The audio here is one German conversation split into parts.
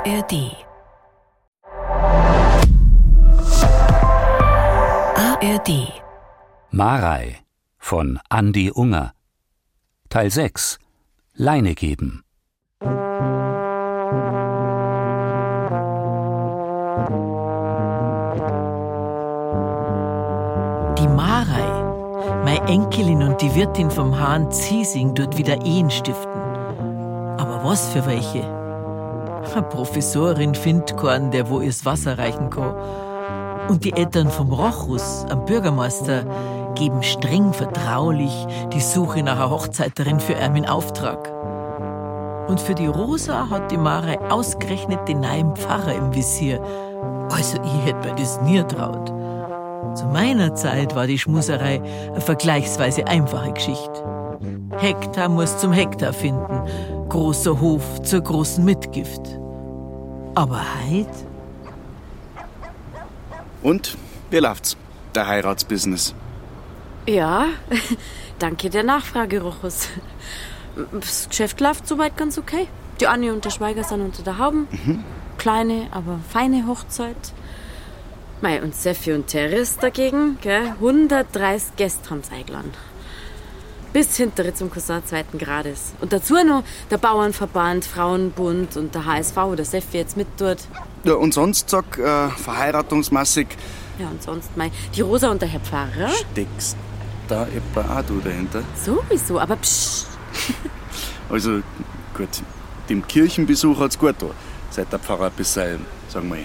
ARD. ARD. Marei von Andi Unger. Teil 6. Leine geben. Die Marei, meine Enkelin und die Wirtin vom Hahn Ziesing dort wieder Ehen stiften. Aber was für welche? Eine Professorin Findkorn, der wo ihr's Wasser reichen kann. Und die Eltern vom Rochus, am Bürgermeister, geben streng vertraulich die Suche nach einer Hochzeiterin für ihn in Auftrag. Und für die Rosa hat die Marei ausgerechnet den neuen Pfarrer im Visier. Also ich hätte mir das nie traut. Zu meiner Zeit war die Schmuserei eine vergleichsweise einfache Geschichte. Hektar muss zum Hektar finden, großer Hof zur großen Mitgift. Aber heit? Und wie läuft's? Der Heiratsbusiness. Ja, danke der Nachfrage, Rochus. Das Geschäft läuft soweit ganz okay. Die Annie und der Schweiger sind unter der Hauben. Kleine, aber feine Hochzeit. Mei, und Seffi und Teres dagegen, gell, 130 Gäste haben's eingeladen. Bis hintere zum Cousin zweiten Grades. Und dazu noch der Bauernverband, Frauenbund und der HSV, wo der Seffi jetzt mit dort. Ja, und sonst, sag, äh, verheiratungsmäßig Ja, und sonst mei, die Rosa und der Herr Pfarrer. steckst da etwa auch du dahinter. Sowieso, aber psch. Also, gut, dem Kirchenbesuch hat's gut da. Seit der Pfarrer ein bisschen, sagen wir,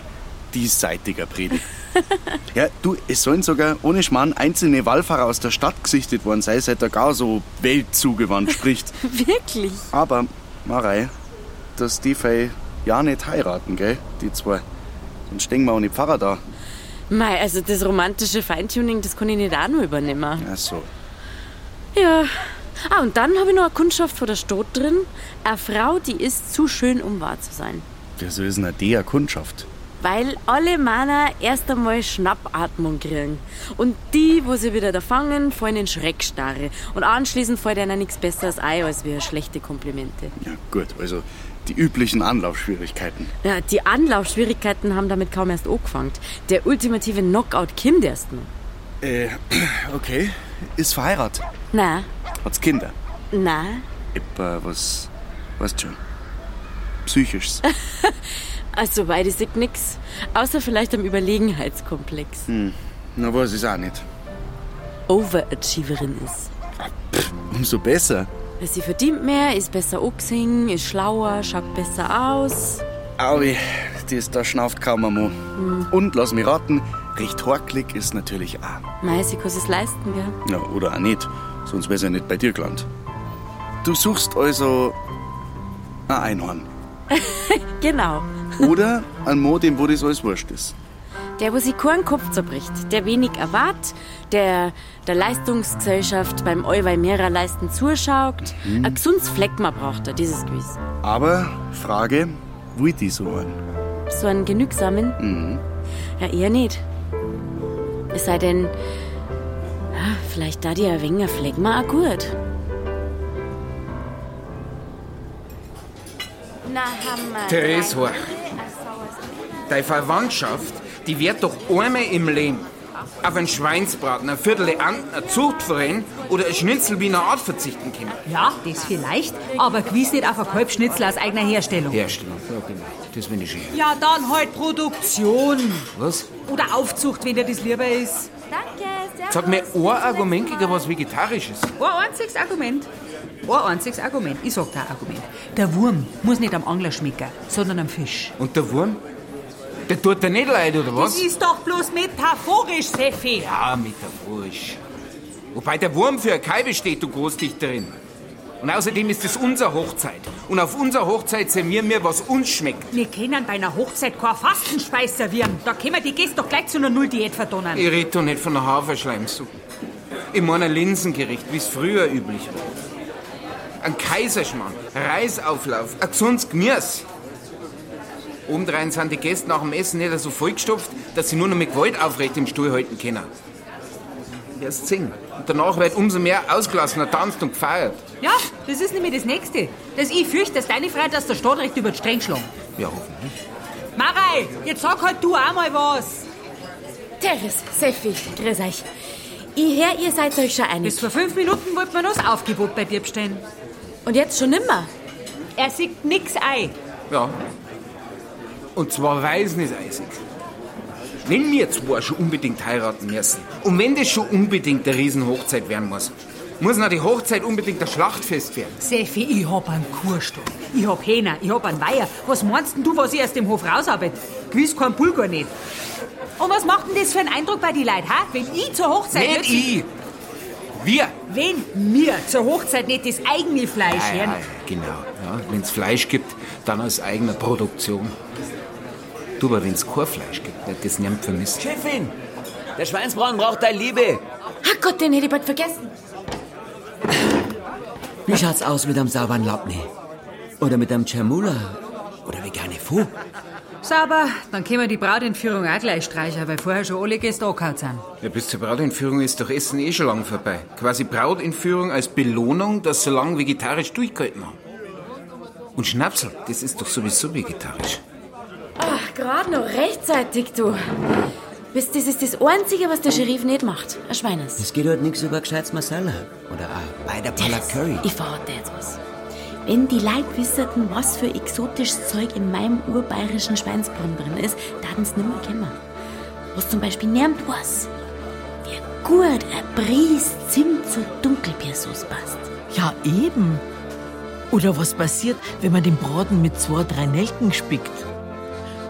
diesseitiger predigt. Ja, du, es sollen sogar ohne Schmarrn einzelne Wallfahrer aus der Stadt gesichtet worden sein, seit er gar so weltzugewandt spricht. Wirklich? Aber, Marei, dass die Fei ja nicht heiraten, gell, die zwei. Sonst stehen wir ohne Pfarrer da. Mei, also das romantische Feintuning, das kann ich nicht auch noch übernehmen. Ach so. Ja. Ah, und dann habe ich noch eine Kundschaft vor der Stadt drin. Eine Frau, die ist zu schön, um wahr zu sein. Wieso ist denn die eine Kundschaft? Weil alle Männer erst einmal Schnappatmung kriegen. Und die, wo sie wieder da fangen, fallen in Schreckstarre. Und anschließend fällt ihnen nichts Besseres ein, als wie schlechte Komplimente. Ja, gut, also die üblichen Anlaufschwierigkeiten. Ja, die Anlaufschwierigkeiten haben damit kaum erst angefangen. Der ultimative Knockout kommt erst noch. Äh, okay. Ist verheiratet. Na, Hat's Kinder. na, Etwa was, weißt schon, Psychisches. also beide sieht nix. Außer vielleicht am Überlegenheitskomplex. Na, weiß ich's auch nicht. Overachieverin ist. Umso besser. Sie verdient mehr, ist besser angesehen, ist schlauer, schaut besser aus. Aui, die ist da schnauft kaum einmal. Und lass mich raten, recht horklig ist natürlich auch. Mei, sie kann es leisten, gell? Ja, oder auch nicht, sonst wär's ja nicht bei dir gelandet. Du suchst also ein Einhorn. Genau. Oder ein Mo, dem wo das alles wurscht ist. Der, wo sich keinen Kopf zerbricht, der wenig erwartet, der der Leistungsgesellschaft beim Euweimera leisten zuschaut. Ein gesundes Fleckma braucht er, dieses Gewiss. Aber, Frage, wie die so an? So einen genügsamen? Ja, eher nicht. Es sei denn, ja, vielleicht da die ein wenig Fleckma auch gut. Na, Hammer. Therese, horch. Deine Verwandtschaft, die wird doch einmal im Leben auf einen Schweinsbraten, ein Viertel Enten, ein Zuchtverein oder ein Schnitzel wie eine Art verzichten können. Ja, das vielleicht, aber gewiss nicht auf ein Kalbschnitzel aus eigener Herstellung. Herstellung, ja genau. Das finde ich schön. Ja, dann halt Produktion. Was? Oder Aufzucht, wenn dir das lieber ist. Sag mir ein Argument gegen was Vegetarisches. Ein einziges Argument. Ein einziges Argument. Ich sag da ein Argument. Der Wurm muss nicht am Angler schmecken, sondern am Fisch. Und der Wurm? Der tut dir nicht leid, oder was? Das ist doch bloß metaphorisch, Seffi. Ja, metaphorisch. Wobei der Wurm für eine Kalbe steht, du Großdichterin. Und außerdem ist es unsere Hochzeit. Und auf unserer Hochzeit servieren wir, was uns schmeckt. Wir können bei einer Hochzeit kein Fastenspeis servieren. Da können wir die Gäste doch gleich zu einer Null-Diät verdonnen. Ich rede doch nicht von einer Haferschleimsuppe. Ich meine ein Linsengericht, wie es früher üblich war. Ein Kaiserschmarrn, Reisauflauf, ein gesundes Gemüse. Obendrein sind die Gäste nach dem Essen nicht so vollgestopft, dass sie nur noch mit Gewalt aufrecht im Stuhl halten können. Erst singen. Und danach wird umso mehr ausgelassen, tanzt und gefeiert. Ja, das ist nämlich das Nächste. Dass ich fürchte, dass deine Freunde aus der Stadt recht über die Stränge schlagen. Ja, hoffentlich. Marei, jetzt sag halt du auch mal was. Teres, Seffi, grüß euch. Ich hör, ihr seid euch schon einig. Bis vor fünf Minuten wollte man das Aufgebot bei dir bestellen. Und jetzt schon nimmer. Er sieht nix ein. Ja. Und zwar weißeisig. Wenn wir zwei schon unbedingt heiraten müssen und wenn das schon unbedingt eine Riesenhochzeit werden muss, muss noch die Hochzeit unbedingt ein Schlachtfest werden. Seffi, ich hab einen Kurstock. Ich hab Hähner, ich hab einen Weiher. Was meinst denn du, was ich aus dem Hof rausarbeite? Gewiss kein Pulgar nicht. Und was macht denn das für einen Eindruck bei die Leuten, ha? Wenn ich zur Hochzeit... Nicht ich! Wir! Wenn mir zur Hochzeit nicht das eigene Fleisch Ja, hören. ja, genau. Ja, wenn es Fleisch gibt, dann aus eigener Produktion. Du, aber wenn es kein Fleisch gibt, wird das niemand vermisst. Chefin, der Schweinsbraten braucht deine Liebe. Ach Gott, den hätte ich bald vergessen. Wie schaut's aus mit einem sauberen Labne? Oder mit einem Cermula? Oder vegane Fu? Sauber, dann können wir die Brautentführung auch gleich streichen, weil vorher schon alle Gäste angehauen sind. Ja, bis zur Brautentführung ist doch Essen eh schon lang vorbei. Quasi Brautentführung als Belohnung, dass so lange vegetarisch durchgehalten haben. Und Schnapsel, das ist doch sowieso vegetarisch. Gerade noch rechtzeitig, du. Wisst, das ist das Einzige, was der Sheriff nicht macht. Ein Schweines. Es geht heute nichts über gescheites Masala. Oder auch bei der Pala Curry. Ich verrate dir jetzt was. Wenn die Leute wüssten, was für exotisches Zeug in meinem urbayerischen Schweinsbraten drin ist, dann es nimmer kennen. Was zum Beispiel niemand weiß. Wie gut ein Bries Zimt zur Dunkelbiersauce passt. Ja, eben. Oder was passiert, wenn man den Braten mit zwei, drei Nelken spickt?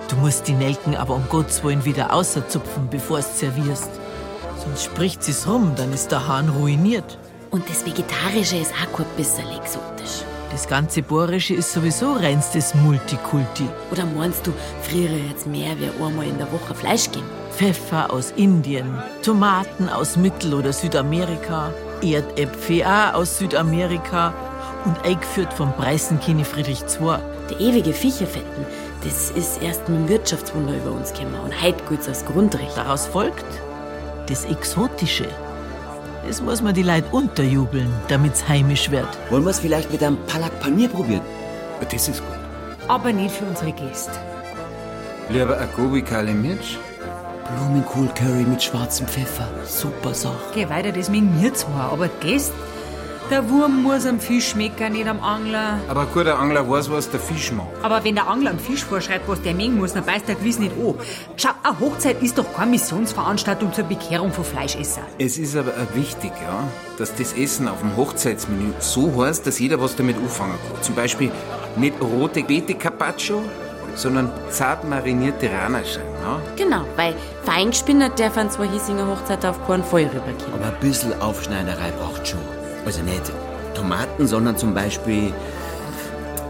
Du musst die Nelken aber um Gottes Willen wieder außerzupfen, bevor es servierst. Sonst spricht sie's rum, dann ist der Hahn ruiniert. Und das Vegetarische ist auch kein bisschen exotisch. Das ganze Bohrische ist sowieso reinstes Multikulti. Oder meinst du, früher jetzt mehr wie einmal in der Woche Fleisch geben? Pfeffer aus Indien, Tomaten aus Mittel- oder Südamerika, Erdäpfel auch aus Südamerika und eingeführt vom Preißenkini Friedrich II. Der ewige Viecherfetten, das ist erst mit dem Wirtschaftswunder über uns gekommen und heute gilt's als Grundrecht. Daraus folgt das Exotische. Das muss man die Leute unterjubeln, damit's heimisch wird. Wollen wir es vielleicht mit einem Palak Panier probieren? Das ist gut. Aber nicht für unsere Gäste. Lieber ein Gobi Kali Mirch? Blumenkohl-Curry mit schwarzem Pfeffer. Super Sache. Geh weiter, das mögen wir zwar, aber Gäste... Der Wurm muss am Fisch schmecken, nicht am Angler. Aber ein guter Angler weiß, was der Fisch mag. Aber wenn der Angler am Fisch vorschreibt, was der mengen muss, dann beißt der gewiss nicht an. Schau, eine Hochzeit ist doch keine Missionsveranstaltung zur Bekehrung von Fleischesser. Es ist aber auch wichtig, ja, dass das Essen auf dem Hochzeitsmenü so heißt, dass jeder was damit anfangen kann. Zum Beispiel nicht rote Beete Carpaccio, sondern zart marinierte Ranaschein. Ja? Genau, weil feingespinnert darf an zwei Hiesinger Hochzeit auf keinen Fall rübergehen. Aber ein bisschen Aufschneiderei braucht schon. Also nicht Tomaten, sondern zum Beispiel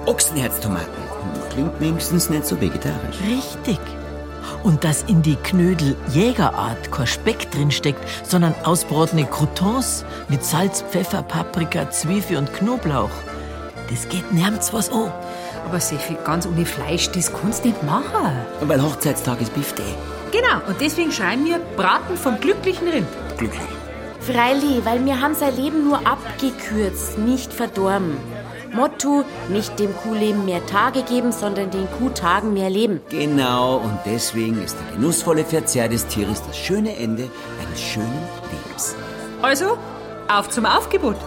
Ochsenherztomaten. Klingt wenigstens nicht so vegetarisch. Richtig. Und dass in die Knödel Jägerart kein Speck drin steckt, sondern ausbratene Croutons mit Salz, Pfeffer, Paprika, Zwiebel und Knoblauch. Das geht nirgends was an. Aber Sefi, ganz ohne Fleisch, das kannst du nicht machen. Weil Hochzeitstag ist Beef Day. Genau, und deswegen schreiben wir Braten vom glücklichen Rind. Glücklich. Freilich, weil wir haben sein Leben nur abgekürzt, nicht verdorben. Motto, nicht dem Kuhleben mehr Tage geben, sondern den Kuhtagen mehr Leben. Genau, und deswegen ist der genussvolle Verzehr des Tieres das schöne Ende eines schönen Lebens. Also, auf zum Aufgebot.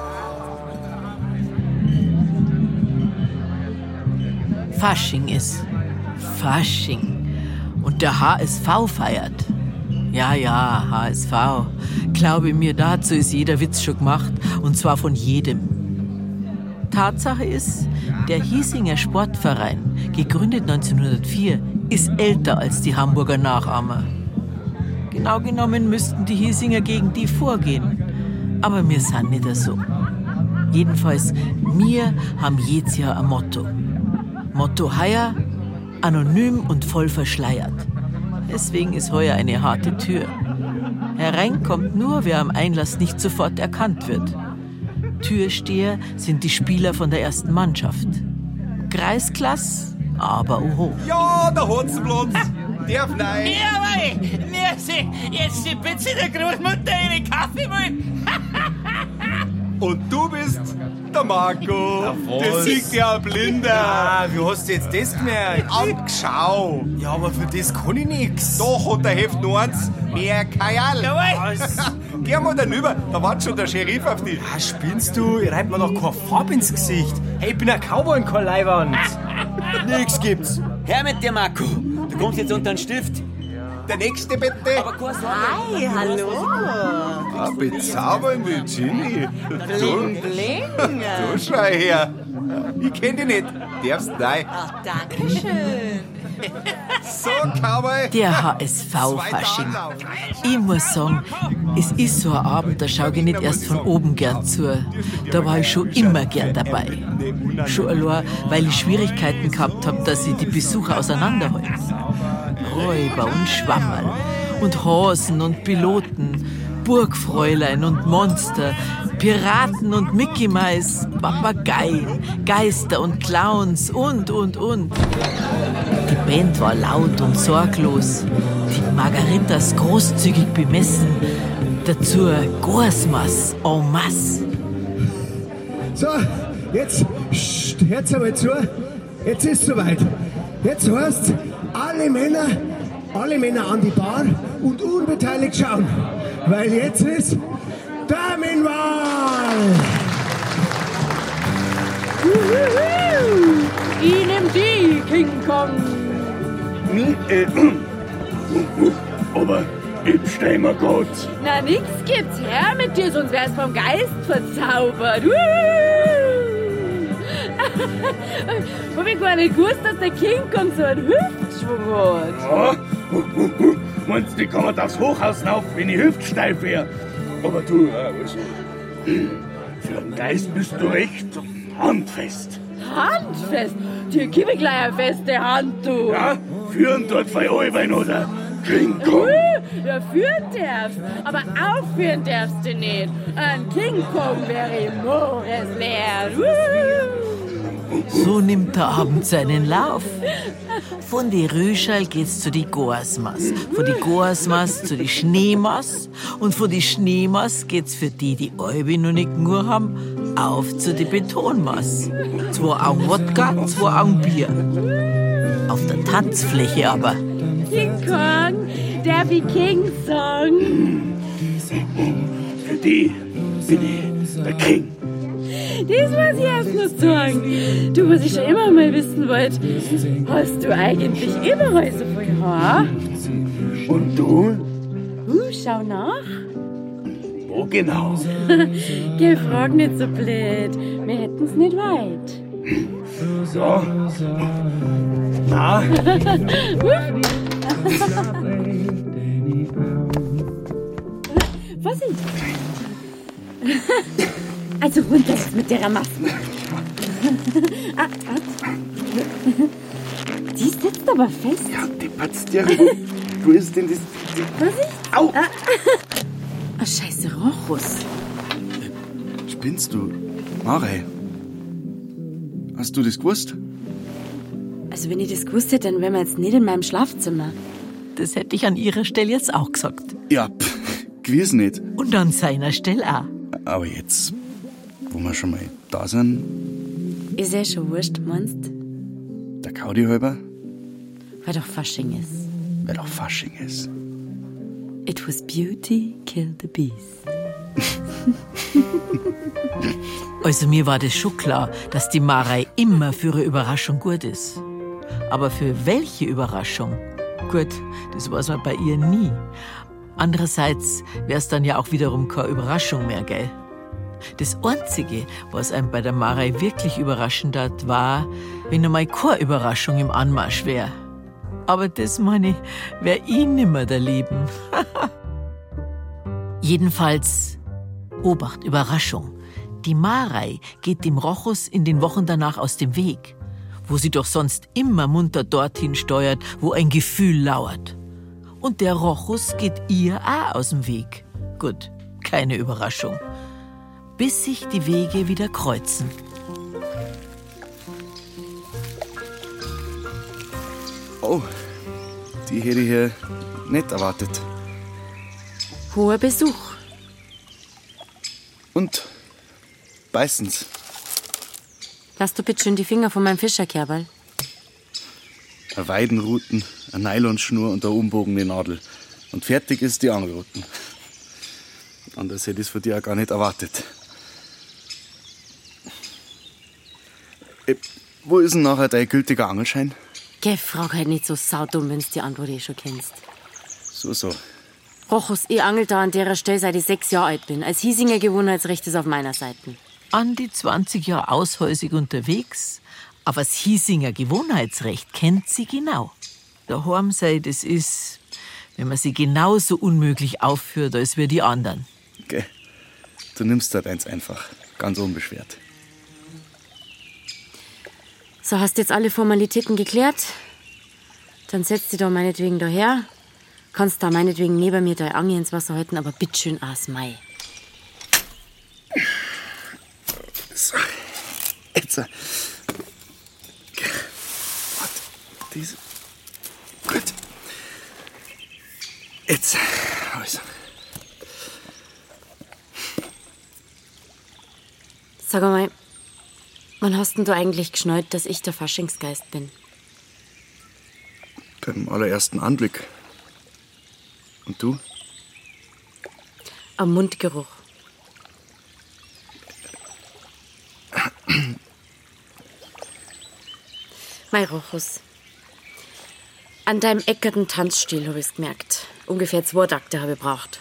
Fasching ist. Fasching. Und der HSV feiert. Ja, ja, HSV. Glaube mir, dazu ist jeder Witz schon gemacht. Und zwar von jedem. Tatsache ist, der Hiesinger Sportverein, gegründet 1904, ist älter als die Hamburger Nachahmer. Genau genommen müssten die Hiesinger gegen die vorgehen. Aber wir sind nicht so. Jedenfalls, wir haben jedes Jahr ein Motto. Motto heuer, anonym und voll verschleiert. Deswegen ist heuer eine harte Tür. Herein kommt nur, wer am Einlass nicht sofort erkannt wird. Türsteher sind die Spieler von der ersten Mannschaft. Kreisklass, aber oho. Ja, der Hotzenplatz. Der Fleisch. Jawohl! Merci! Jetzt die Pizza der Großmutter ihre Kaffee mal! Und du bist Der Marco. Der sieht ja ein Blinder. Ah, wie hast du jetzt das gemerkt? Angeschau. Ja, aber für das kann ich nix. Doch, hat der Heft nur eins. Mehr Kajal. Was? Geh mal dann rüber. Da wartet schon der Sheriff auf dich. Ah, spinnst du? Ich reib mir doch keine Farbe ins Gesicht. Hey, ich bin ein Cowboy und kein Leihwand. nix gibt's. Her mit dir, Marco. Du kommst jetzt unter den Stift. Der nächste bitte. Hi, hallo. Ah, bezaubernde Ginny. Bling, bling. Du schau her. Ich kenn dich nicht. Darfst nein. Ach, danke schön. So, Cowboy. Der HSV-Fasching. Ich muss sagen, es ist so ein Abend, da schaue ich nicht erst von oben gern zu. Da war ich schon immer gern dabei. Schon allein, weil ich Schwierigkeiten gehabt habe, dass ich die Besucher auseinanderhalte. Räuber und Schwammerl und Hasen und Piloten, Burgfräulein und Monster, Piraten und Mickey Mais, Papageien, Geister und Clowns und, und, und. Die Band war laut und sorglos, die Margaritas großzügig bemessen, dazu Gorsmas en masse. So, jetzt, hört's einmal zu. Jetzt ist soweit. Jetzt heißt alle Männer, alle Männer an die Bar und unbeteiligt schauen. Weil jetzt ist Damenwahl. Ich nehm die, King Kong. Aber ich steh mir gut. Na, nix gibt's her mit dir, sonst wär's vom Geist verzaubert. Wuhu! Hab ich gar nicht gewusst, dass der King Kong so einen Hüftschwung hat. Ja? Meinst du, ich kann aufs Hochhaus rauf, wenn ich hüftsteif wär? Aber du, ja, also, für einen Geist bist du recht handfest. Handfest? Die gib ich gleich eine feste Hand, du. Ja, führen dort bei euch oder King Kong. Uh, ja, führen darfst, aber aufführen darfst du nicht. Ein King Kong wäre Moresleer. So nimmt der Abend seinen Lauf. Von die Rüschel geht's zu die Gorsmas, von die Gorsmas zu die Schneemas und von die Schneemas geht's für die, die Albi noch nicht nur haben, auf zu die Betonmas. Zwei Augen Wodka, zwei Augen Bier. Auf der Tanzfläche aber. King Kong, darf ich King sagen? Für die bin ich der King. Das muss ich erst noch sagen. Du, was ich schon immer mal wissen wollte, hast du eigentlich überall so viel Haar? Und du? Uh, schau nach. Wo genau? Geh, frag nicht so blöd. Wir hätten's nicht weit. So. Na? Vorsicht! Also runter jetzt mit der Maske. ah, ah. Die sitzt aber fest. Ja, die patzt ja. Wo ist denn das? Vorsicht! Au! Ah, ah, scheiße, Rochus. Spinnst du? Marei. Hast du das gewusst? Also wenn ich das gewusst hätte, dann wären wir jetzt nicht in meinem Schlafzimmer. Das hätte ich an ihrer Stelle jetzt auch gesagt. Ja, pff, gewiss nicht. Und an seiner Stelle auch. Aber jetzt, wo wir schon mal da sind, Ist ja schon wurscht, meinst der Kaudi halber, Weil doch Fasching ist. weil doch Fasching ist. It was beauty killed the beast. Also mir war das schon klar, dass die Marei immer für eine Überraschung gut ist. Aber für welche Überraschung? Gut, das weiß man bei ihr nie. Andererseits wäre es dann ja auch wiederum keine Überraschung mehr, gell? Das Einzige, was einem bei der Marei wirklich überraschend hat, war, wenn einmal keine Überraschung im Anmarsch wäre. Aber das, meine ich, wäre ich nimmer der Leben. Jedenfalls, Obacht, Überraschung. Die Marei geht dem Rochus in den Wochen danach aus dem Weg, wo sie doch sonst immer munter dorthin steuert, wo ein Gefühl lauert. Und der Rochus geht ihr auch aus dem Weg. Gut, keine Überraschung. Bis sich die Wege wieder kreuzen. Oh, die hätte ich hier nicht erwartet. Hoher Besuch. Und beißen's. Lass du bitte schön die Finger von meinem Fischerkerberl. Eine Weidenruten, eine Nylonschnur und eine umbogene Nadel. Und fertig ist die Angelruten. Anders hätte ich es von dir auch gar nicht erwartet. Wo ist denn nachher dein gültiger Angelschein? Geh, frag halt nicht so saudumm, wenn's die Antwort eh schon kennst. So, so. Rochus, ich angel da an der Stelle, seit ich sechs Jahre alt bin. Als Hiesinger Gewohnheitsrecht ist auf meiner Seite. An die 20 Jahre aushäusig unterwegs, aber das Hiesinger Gewohnheitsrecht kennt sie genau. Daheim sei, das ist, wenn man sie genauso unmöglich aufführt, als wir die anderen. Okay. Du nimmst da deins einfach. Ganz unbeschwert. So, hast jetzt alle Formalitäten geklärt? Dann setz dich da meinetwegen daher. Kannst da meinetwegen neben mir deine Angel ins Wasser halten, aber bitteschön aus Mai. So. Jetzt. äh, Warte. Diese. Gut. Jetzt. Also. Sag mal, wann hast denn du eigentlich geschnallt, dass ich der Faschingsgeist bin? Beim allerersten Anblick. Und du? Am Mundgeruch. Mei Rochus. An deinem eckerten Tanzstil habe ich's gemerkt. Ungefähr zwei Takte habe ich braucht.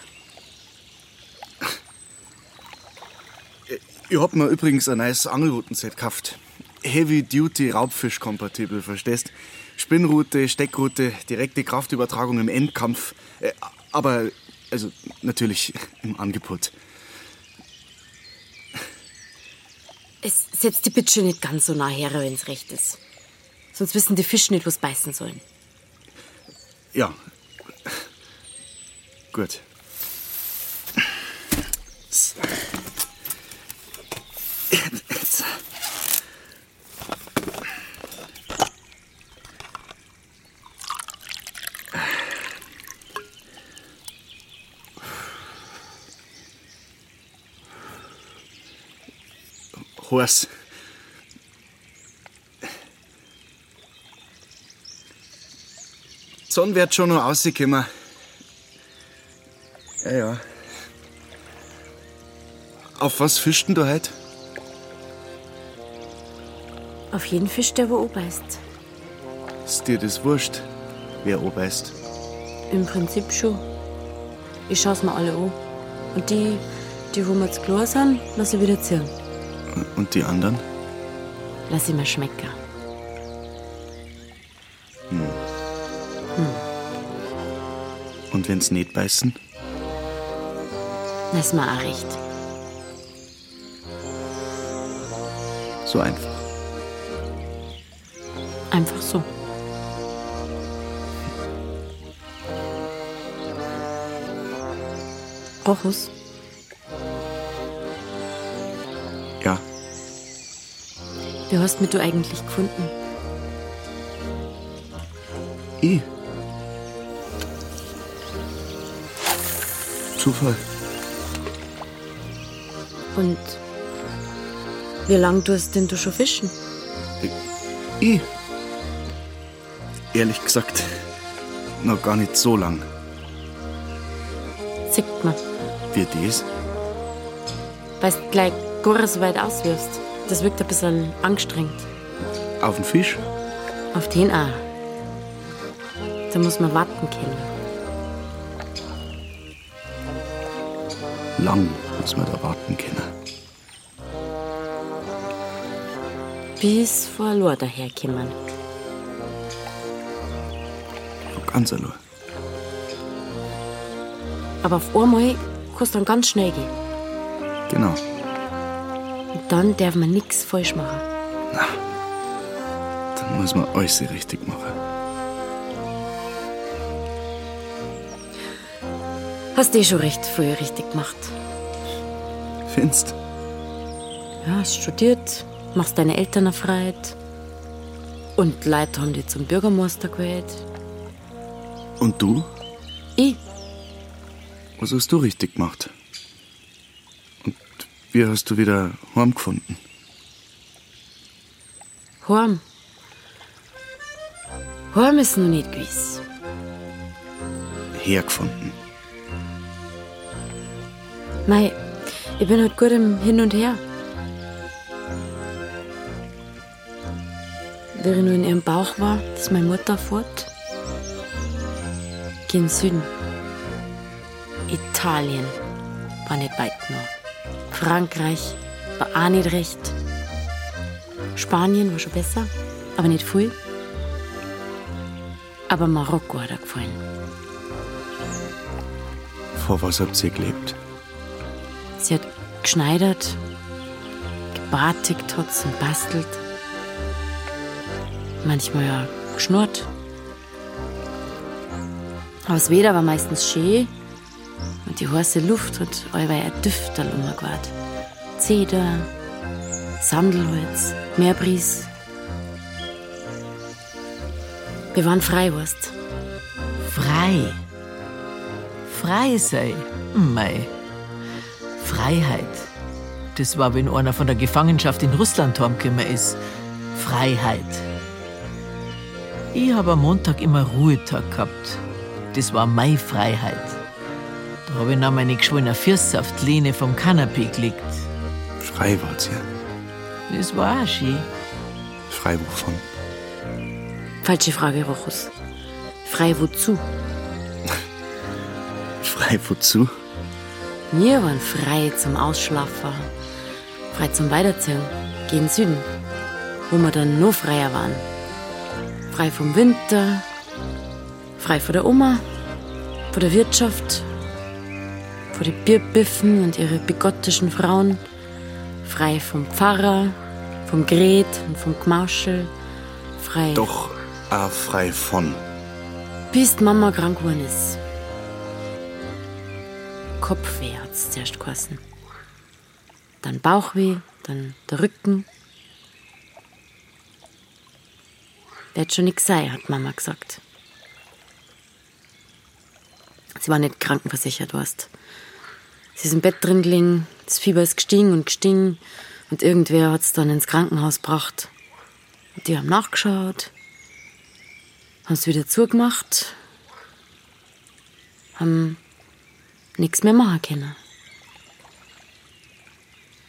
Ich hab mir übrigens ein neues Angelroutenset gekauft. Heavy Duty Raubfisch kompatibel, verstehst? Spinnrute, Steckroute, direkte Kraftübertragung im Endkampf. Äh, Aber, also, natürlich im Angebot. Es setzt die bitte nicht ganz so nah her, wenn's recht ist. Sonst wissen die Fische nicht, was beißen sollen. Ja. Gut. So. Jetzt. Horst. Die Sonne wird schon noch rauskommen. Ja, ja. Auf was fischt denn du heute? Auf jeden Fisch, der wo beißt. Ist dir das wurscht, wer obeist? Im Prinzip schon. Ich schau's mir alle an. Und die, die wo mir zu klar sind, lass ich wieder ziehen. Und die anderen? Lass ich mir schmecken. Hm. Hm. Und wenn's nicht beißen? Das ist mir auch recht. So einfach. Einfach so. Rochus, Ja, wie hast mich du eigentlich gefunden? ich. Zufall. Und wie lang tust denn du schon fischen? Ich. Ehrlich gesagt, noch gar nicht so lang. Sieht man, Wie das? weil du gleich gar so weit auswirfst. Das wirkt ein bisschen angestrengt. Auf den Fisch? Auf den auch. Da muss man warten können. Lang muss man da warten können. Bis vor Lor daherkommen. Allein. Aber auf einmal kann's dann ganz schnell gehen. Genau. Und dann darf man nichts falsch machen. Dann muss man alles richtig machen. Hast eh schon recht viel richtig gemacht. Findest? Ja, hast studiert, machst deine Eltern erfreut. Und Leute haben dich zum Bürgermeister gewählt. Und du? Ich? Was hast du richtig gemacht? Und wie hast du wieder heimgefunden? Horm. Horm ist noch nicht gewiss. Hergefunden. Mei, ich bin halt gut im Hin und Her. Wie ich nur in ihrem Bauch war, ist meine Mutter fort. Den Süden. Italien war nicht weit noch. Frankreich war auch nicht recht. Spanien war schon besser, aber nicht viel. Aber Marokko hat er gefallen. Vor was habt ihr gelebt? Sie hat geschneidert, gebartigt hat's und bastelt. Manchmal ja geschnurrt. Das Wetter war meistens schön und die heiße Luft hat allweil ein Düfterl umgewahrt. Zeder, Sandelholz, Meerbries. Wir waren frei, weißt Frei. Frei sei. Mei. Freiheit. Das war, wenn einer von der Gefangenschaft in Russland heimgekommen ist. Freiheit. Ich habe am Montag immer Ruhetag gehabt. Das war meine Freiheit. Da habe ich noch meine geschwollene Füße auf die Lehne vom Kanapee gelegt. Frei wart ihr. Das war auch schön. Frei wovon? Falsche Frage, Rochus. Frei wozu? Frei wozu? Wir waren frei zum Ausschlafen, frei zum Weiterziehen, gehen Süden, wo wir dann noch freier waren. Frei vom Winter, frei von der Oma, von der Wirtschaft, von den Bierbiffen und ihre bigottischen Frauen, frei vom Pfarrer, vom Gret und vom Gmauschel, frei. Doch auch frei von. Bis Mama krank geworden ist. Kopfweh hat's zuerst geheißen. Dann Bauchweh, dann der Rücken. Wird schon nix sein, hat Mama gesagt. Sie war nicht krankenversichert, weißt. Sie ist im Bett drin gelegen, das Fieber ist gestiegen und gestiegen und irgendwer hat's dann ins Krankenhaus gebracht. Und die haben nachgeschaut, haben's wieder zugemacht, haben nichts mehr machen können.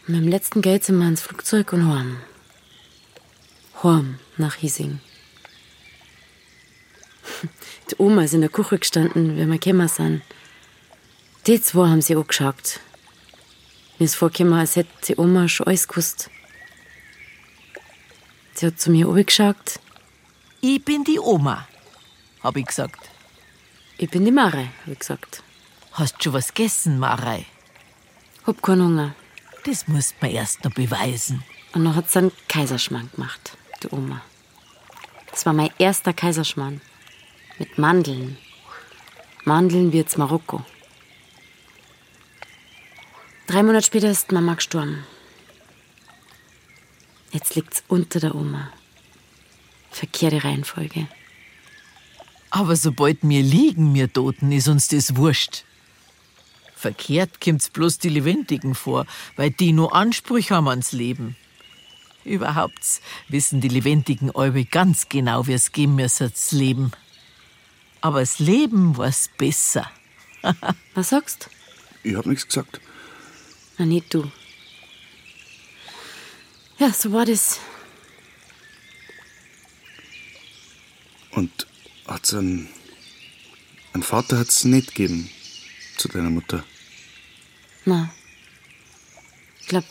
Mit dem letzten Geld sind wir ins Flugzeug und heim. Heim nach Hiesing. Die Oma ist in der Küche gestanden, wie wir gekommen sind. Die zwei haben sie angeschaut. Mir ist vorgekommen, als hätte die Oma schon alles gewusst. Sie hat zu mir angeschaut. Ich bin die Oma, hab ich gesagt. Ich bin die Mare, hab ich gesagt. Hast schon was gegessen, Marei? Hab keinen Hunger. Das musst man erst noch beweisen. Und dann hat sie einen Kaiserschmarrn gemacht, die Oma. Das war mein erster Kaiserschmarrn. Mit Mandeln. Mandeln wird's Marokko. Drei Monate später ist Mama gestorben. Jetzt liegt's unter der Oma. Verkehrte Reihenfolge. Aber sobald wir liegen, wir Toten, ist uns das wurscht. Verkehrt kommt's bloß die Lebendigen vor, weil die nur Anspruch haben ans Leben. Überhaupt wissen die Lebendigen alle ganz genau, wie es gehen müsse, das Leben. Aber das Leben war's besser. Was sagst? Ich hab nichts gesagt. Na, nicht du. Ja, so war das. Und hat's einen, einen Vater hat's nicht gegeben zu deiner Mutter. Na. Ich glaub,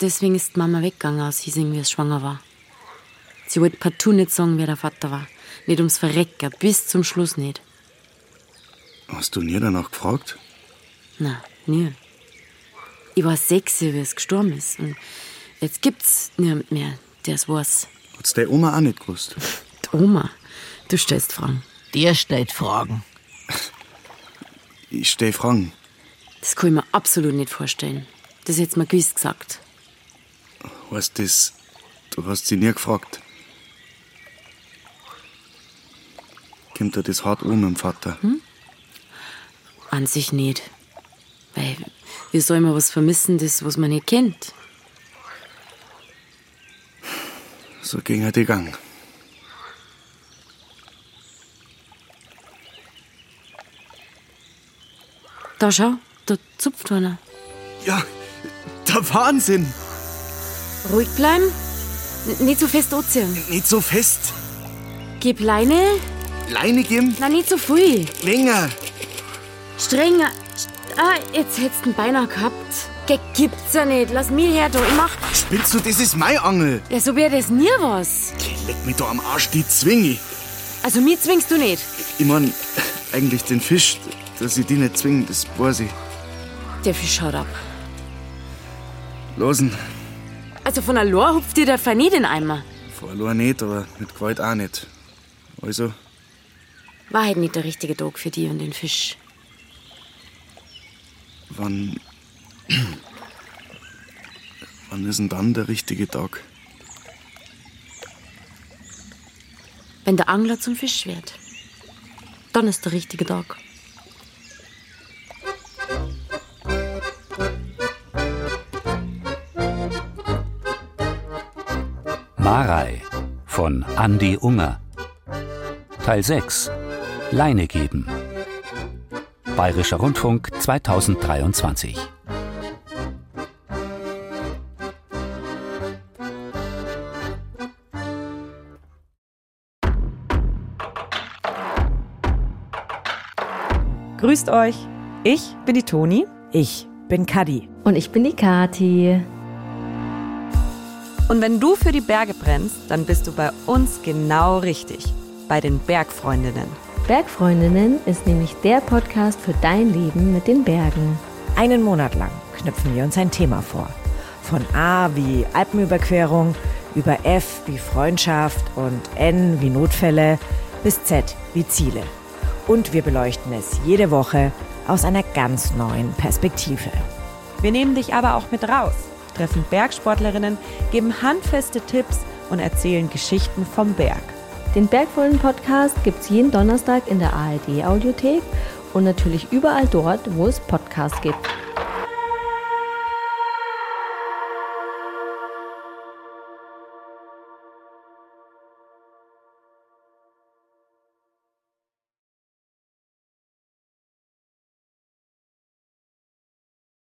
deswegen ist Mama weggegangen aus Hiesing, wie es schwanger war. Sie wollte partout nicht sagen, wer der Vater war. Nicht ums Verrecken, bis zum Schluss nicht. Hast du nie danach gefragt? Na, nie. Ich war sechs, wie es gestorben ist. Und jetzt gibt's niemand mehr, der es weiß. Hat's deine Oma auch nicht gewusst? Die Oma, du stellst Fragen. Der stellt Fragen. Ich stell Fragen. Das kann ich mir absolut nicht vorstellen. Das hätt's mir gewiss gesagt. Heißt das, du hast sie nie gefragt? Kommt dir das hart um, mein Vater? Hm? An sich nicht. Weil, wie soll man was vermissen, das, was man nicht kennt? So ging er die Gang. Da schau, da zupft einer. Ja, der Wahnsinn. Ruhig bleiben. N nicht so fest anziehen. Nicht so fest. Gib Leine. Leine geben? Na, nicht so viel. Länger. Strenger. Ah, jetzt hättest du ihn beinahe gehabt. Ge gibt's ja nicht. Lass mich her, da. Ich mach. Spinnst du, das ist mein Angel. Ja, so wäre das nie was. Okay, leck mich da am Arsch, die zwinge. Also, mir zwingst du nicht. Ich mein, eigentlich den Fisch, dass ich die nicht zwinge, das weiß ich. Der Fisch haut ab. Losen. Also, von allein hupft dir der Fall nicht in den Eimer. Verloren nicht, aber mit Gewalt auch nicht. Also, War halt nicht der richtige Tag für die und den Fisch. wann. wann ist denn dann der richtige Tag? Wenn der Angler zum Fisch wird, dann ist der richtige Tag. Marei von Andi Unger. Teil 6 Leine geben. Bayerischer Rundfunk 2023. Grüßt euch. Ich bin die Toni. Ich bin Kadi. Und ich bin die Kati. Und wenn du für die Berge brennst, dann bist du bei uns genau richtig. Bei den Bergfreundinnen. Bergfreundinnen ist nämlich der Podcast für dein Leben mit den Bergen. Einen Monat lang knüpfen wir uns ein Thema vor. Von A wie Alpenüberquerung, über F wie Freundschaft und N wie Notfälle bis Z wie Ziele. Und wir beleuchten es jede Woche aus einer ganz neuen Perspektive. Wir nehmen dich aber auch mit raus, treffen Bergsportlerinnen, geben handfeste Tipps und erzählen Geschichten vom Berg. Den Bergfreunde-Podcast gibt's jeden Donnerstag in der ARD-Audiothek und natürlich überall dort, wo es Podcasts gibt.